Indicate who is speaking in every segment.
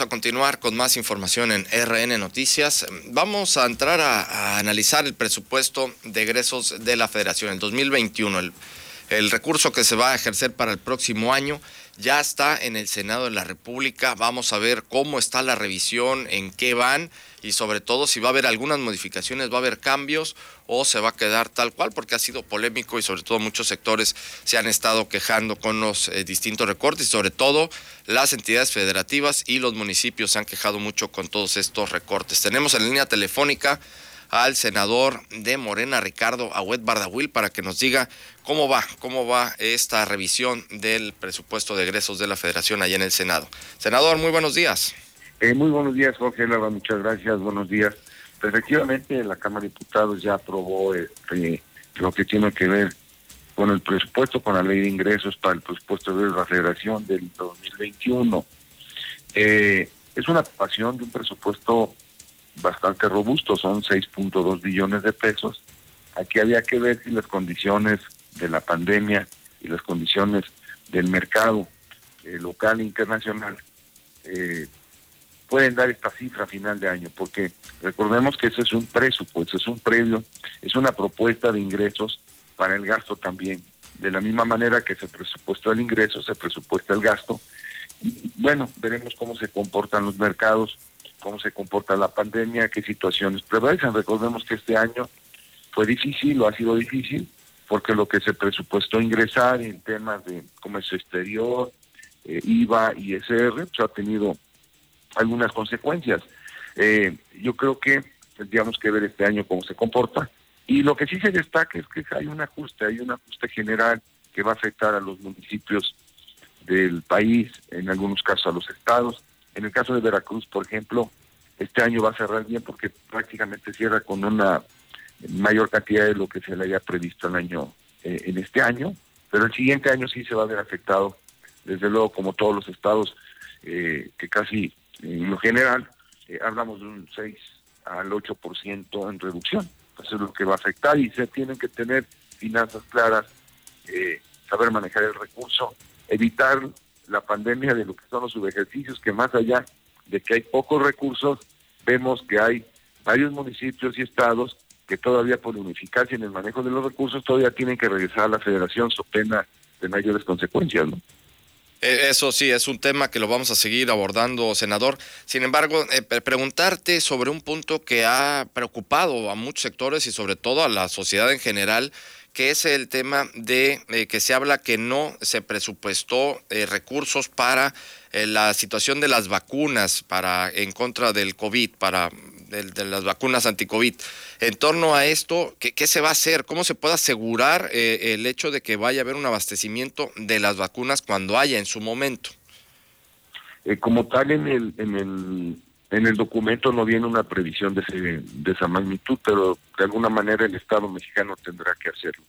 Speaker 1: a continuar con más información en RN Noticias. Vamos a entrar a, analizar el presupuesto de egresos de la Federación en 2021. El, el recurso que se va a ejercer para el próximo año ya está en el Senado de la República. Vamos a ver cómo está la revisión, en qué van y sobre todo si va a haber algunas modificaciones, va a haber cambios o se va a quedar tal cual, porque ha sido polémico y sobre todo muchos sectores se han estado quejando con los eh, distintos recortes y sobre todo las entidades federativas y los municipios se han quejado mucho con todos estos recortes. Tenemos en línea telefónica al senador de Morena, Ricardo Agüet Bardahuil, para que nos diga cómo va, cómo va esta revisión del presupuesto de egresos de la Federación allá en el Senado. Senador, muy buenos días.
Speaker 2: Eh, muy buenos días, Jorge Lava, muchas gracias, buenos días. Efectivamente, la Cámara de Diputados ya aprobó este, lo que tiene que ver con el presupuesto, con la ley de ingresos para el presupuesto de la Federación del 2021. Eh, es una aprobación de un presupuesto bastante robusto, son 6.2 billones de pesos. Aquí había que ver si las condiciones de la pandemia y las condiciones del mercado eh, local e internacional eh, pueden dar esta cifra a final de año, porque recordemos que ese es un presupuesto, es un previo, es una propuesta de ingresos para el gasto también. De la misma manera que se presupuestó el ingreso, se presupuesta el gasto. Bueno, veremos cómo se comportan los mercados cómo se comporta la pandemia, qué situaciones prevalecen. Recordemos que este año fue difícil, lo ha sido difícil, porque lo que se presupuestó ingresar en temas de comercio exterior, eh, IVA y SR, pues ha tenido algunas consecuencias. Eh, yo creo que tendríamos que ver este año cómo se comporta. Y lo que sí se destaca es que hay un ajuste, hay un ajuste general que va a afectar a los municipios del país, en algunos casos a los estados. En el caso de Veracruz, por ejemplo, este año va a cerrar bien porque prácticamente cierra con una mayor cantidad de lo que se le haya previsto el año eh, en este año, pero el siguiente año sí se va a ver afectado, desde luego como todos los estados, eh, que casi en lo general eh, hablamos de un 6 al 8% en reducción. Eso es lo que va a afectar y se tienen que tener finanzas claras, saber manejar el recurso, evitar la pandemia de lo que son los subejercicios, que más allá de que hay pocos recursos, vemos que hay varios municipios y estados que todavía por unificarse en el manejo de los recursos todavía tienen que regresar a la federación so pena de mayores consecuencias, ¿no?
Speaker 1: E, eso sí, es un tema que lo vamos a seguir abordando, senador. Sin embargo, eh, preguntarte sobre un punto que ha preocupado a muchos sectores y sobre todo a la sociedad en general, que es el tema de eh, que se habla que no se presupuestó eh, recursos para eh, la situación de las vacunas para en contra del COVID, para de, las vacunas anti-COVID. En torno a esto, ¿qué, se va a hacer? ¿Cómo se puede asegurar el hecho de que vaya a haber un abastecimiento de las vacunas cuando haya en su momento?
Speaker 2: como tal, en el, en el en el documento no viene una previsión de, de esa magnitud, pero de alguna manera el Estado mexicano tendrá que hacerlo.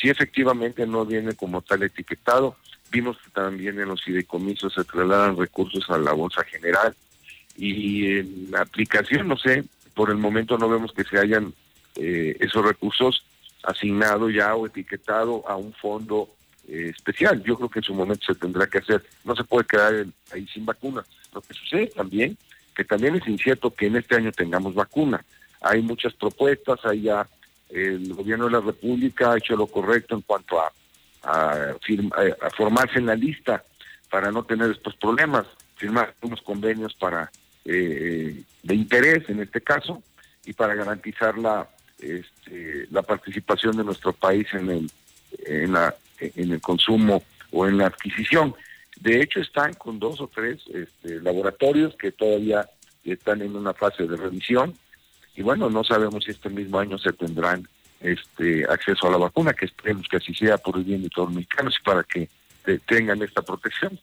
Speaker 2: Si efectivamente no viene como tal etiquetado, vimos que también en los fideicomisos se trasladan recursos a la Bolsa General y en la aplicación, no sé, por el momento no vemos que se hayan eh, esos recursos asignados ya o etiquetado a un fondo eh, especial. Yo creo que en su momento se tendrá que hacer. No se puede quedar ahí sin vacuna. Lo que sucede también que también es incierto que en este año tengamos vacuna. Hay muchas propuestas, ahí ya el gobierno de la República ha hecho lo correcto en cuanto a, a, formarse en la lista para no tener estos problemas, firmar unos convenios para eh, de interés en este caso y para garantizar la este, la participación de nuestro país en el en la en el consumo o en la adquisición. De hecho, están con dos o tres este, laboratorios que todavía están en una fase de revisión y bueno, no sabemos si este mismo año se tendrán este acceso a la vacuna, que esperemos que así sea por el bien de todos los mexicanos y para que tengan esta protección.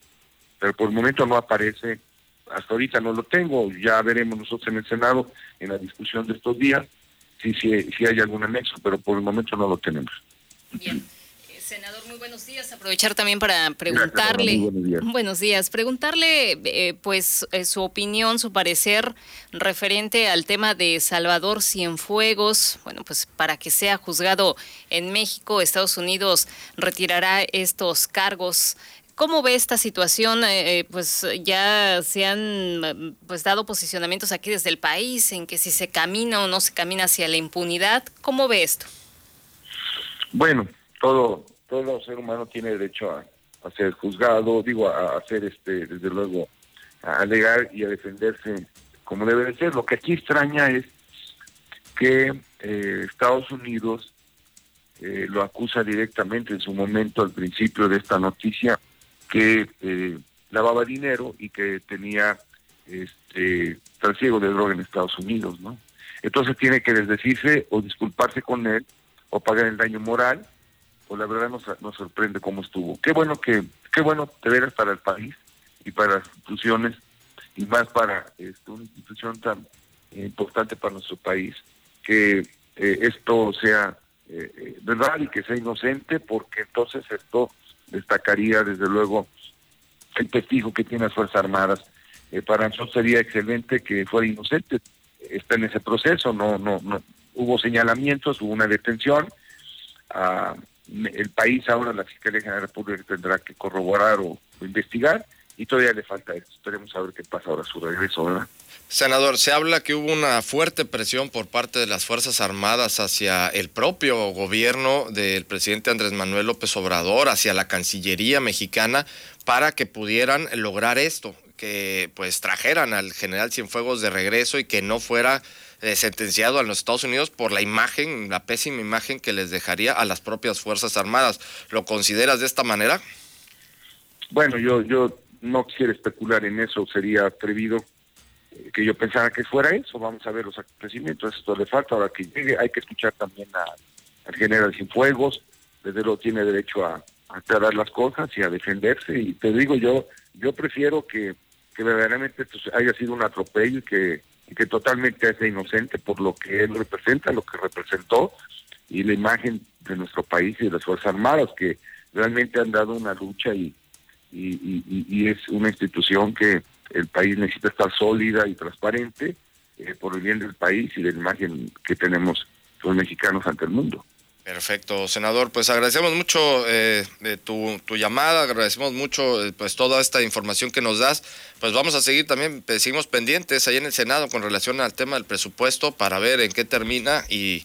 Speaker 2: Pero por el momento no aparece, hasta ahorita no lo tengo, ya veremos nosotros en el Senado en la discusión de estos días si, si, si hay algún anexo, pero por el momento no lo tenemos.
Speaker 3: Bien. Senador, muy buenos días. Aprovechar también para preguntarle, buenos, días. preguntarle eh, pues eh, su opinión, su parecer referente al tema de Salvador Cienfuegos. Bueno, pues para que sea juzgado en México, Estados Unidos retirará estos cargos ¿Cómo ve esta situación? Eh, eh, pues ya se han pues dado posicionamientos aquí desde el país en que si se camina o no se camina hacia la impunidad. ¿Cómo ve esto?
Speaker 2: Bueno, todo todo ser humano tiene derecho a, ser juzgado, digo, a, hacer este, desde luego, a alegar y a defenderse como debe de ser. Lo que aquí extraña es que eh, Estados Unidos eh, lo acusa directamente en su momento al principio de esta noticia que eh, lavaba dinero y que tenía este trasiego de droga en Estados Unidos, ¿no? Entonces tiene que desdecirse o disculparse con él o pagar el daño moral, o la verdad nos, nos sorprende cómo estuvo. Qué bueno que, qué bueno de veras para el país y para las instituciones y más para este, una institución tan importante para nuestro país que eh, esto sea eh, eh, verdad y que sea inocente, porque entonces esto destacaría desde luego el testigo que tiene las Fuerzas Armadas. para nosotros sería excelente que fuera inocente. Está en ese proceso, no, no, no hubo señalamientos, hubo una detención. Ah, el país ahora, la Fiscalía General de la tendrá que corroborar o, investigar y todavía le falta eso. Esperemos a ver qué pasa ahora su regreso, ¿verdad?
Speaker 1: Senador, se habla que hubo una fuerte presión por parte de las Fuerzas Armadas hacia el propio gobierno del presidente Andrés Manuel López Obrador, hacia la Cancillería mexicana, para que pudieran lograr esto, que pues trajeran al general Cienfuegos de regreso y que no fuera eh, sentenciado a los Estados Unidos por la imagen, la pésima imagen que les dejaría a las propias Fuerzas Armadas. ¿Lo consideras de esta manera?
Speaker 2: Bueno, yo, yo no quisiera especular en eso, sería atrevido que yo pensaba que fuera eso. Vamos a ver los acontecimientos. Esto le falta ahora que llegue. Hay que escuchar también al general Cienfuegos. Desde luego tiene derecho a, aclarar las cosas y a defenderse. Y te digo, yo yo prefiero que, que verdaderamente haya sido un atropello y que, que totalmente sea inocente por lo que él representa, lo que representó y la imagen de nuestro país y de las Fuerzas Armadas que realmente han dado una lucha y, y es una institución que el país necesita estar sólida y transparente eh, por el bien del país y de la imagen que tenemos los mexicanos ante el mundo.
Speaker 1: Perfecto, senador. Pues agradecemos mucho eh, tu, tu, llamada, agradecemos mucho eh, pues toda esta información que nos das. Pues vamos a seguir también, pues, seguimos pendientes ahí en el Senado con relación al tema del presupuesto para ver en qué termina y,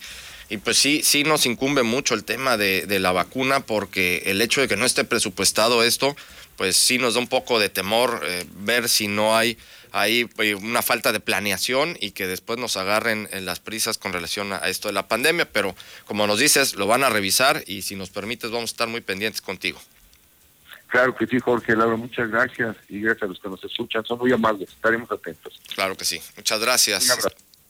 Speaker 1: y pues sí, sí nos incumbe mucho el tema de, de la vacuna porque el hecho de que no esté presupuestado esto, pues sí nos da un poco de temor eh, ver si no hay ahí eh, una falta de planeación y que después nos agarren en las prisas con relación a esto de la pandemia, pero como nos dices, lo van a revisar y si nos permites vamos a estar muy pendientes contigo.
Speaker 2: Claro que sí, Jorge, Laura, muchas gracias y gracias a los que nos escuchan, son muy amables, estaremos atentos.
Speaker 1: Claro que sí, muchas gracias.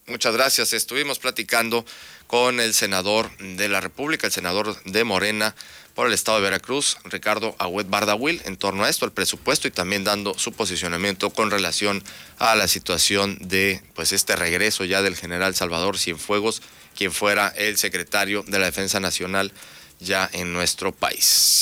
Speaker 1: Muchas gracias. Estuvimos platicando con el senador de la República, el senador de Morena, por el estado de Veracruz, Ricardo Agüed Bardahuil, en torno a esto, el presupuesto y también dando su posicionamiento con relación a la situación de pues este regreso ya del general Salvador Cienfuegos, quien fuera el secretario de la Defensa Nacional ya en nuestro país.